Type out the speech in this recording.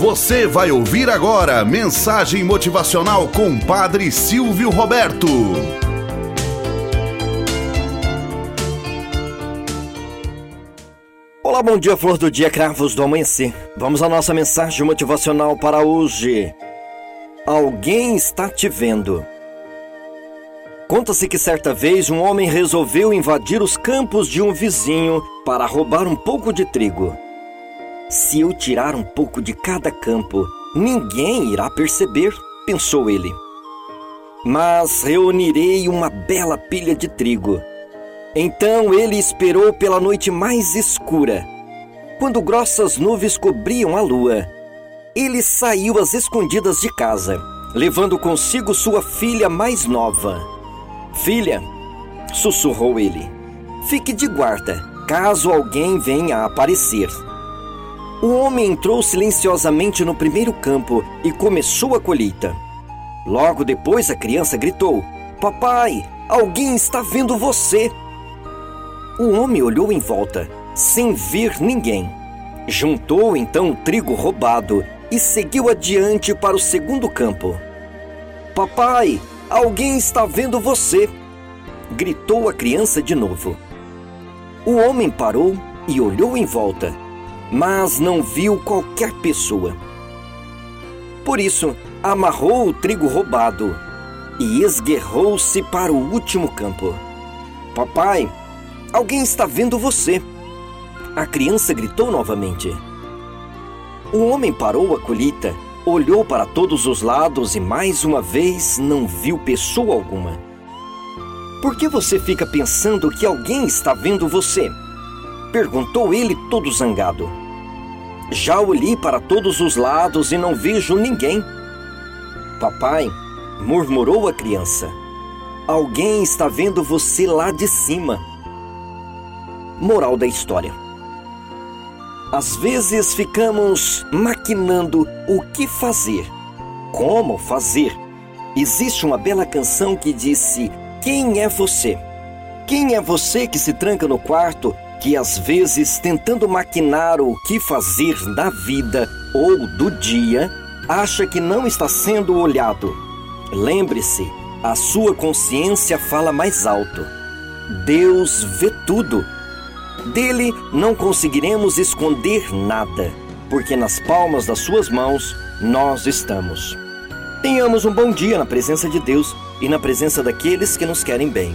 Você vai ouvir agora mensagem motivacional com Padre Silvio Roberto. Olá, bom dia, flor do dia, cravos do amanhecer. Vamos à nossa mensagem motivacional para hoje. Alguém está te vendo. Conta-se que certa vez um homem resolveu invadir os campos de um vizinho para roubar um pouco de trigo. Se eu tirar um pouco de cada campo, ninguém irá perceber, pensou ele. Mas reunirei uma bela pilha de trigo. Então ele esperou pela noite mais escura. Quando grossas nuvens cobriam a lua, ele saiu às escondidas de casa, levando consigo sua filha mais nova. Filha, sussurrou ele, fique de guarda caso alguém venha a aparecer. O homem entrou silenciosamente no primeiro campo e começou a colheita. Logo depois, a criança gritou: Papai, alguém está vendo você! O homem olhou em volta, sem ver ninguém. Juntou então o trigo roubado e seguiu adiante para o segundo campo. Papai, alguém está vendo você! gritou a criança de novo. O homem parou e olhou em volta mas não viu qualquer pessoa. Por isso, amarrou o trigo roubado e esguerrou-se para o último campo. Papai, alguém está vendo você. A criança gritou novamente. O homem parou a colheita, olhou para todos os lados e mais uma vez não viu pessoa alguma. Por que você fica pensando que alguém está vendo você? Perguntou ele todo zangado. Já olhei para todos os lados e não vejo ninguém. Papai, murmurou a criança, alguém está vendo você lá de cima. Moral da história. Às vezes ficamos maquinando o que fazer, como fazer. Existe uma bela canção que disse: Quem é você? Quem é você que se tranca no quarto que às vezes, tentando maquinar o que fazer da vida ou do dia, acha que não está sendo olhado. Lembre-se, a sua consciência fala mais alto. Deus vê tudo. Dele não conseguiremos esconder nada, porque nas palmas das suas mãos nós estamos. Tenhamos um bom dia na presença de Deus e na presença daqueles que nos querem bem.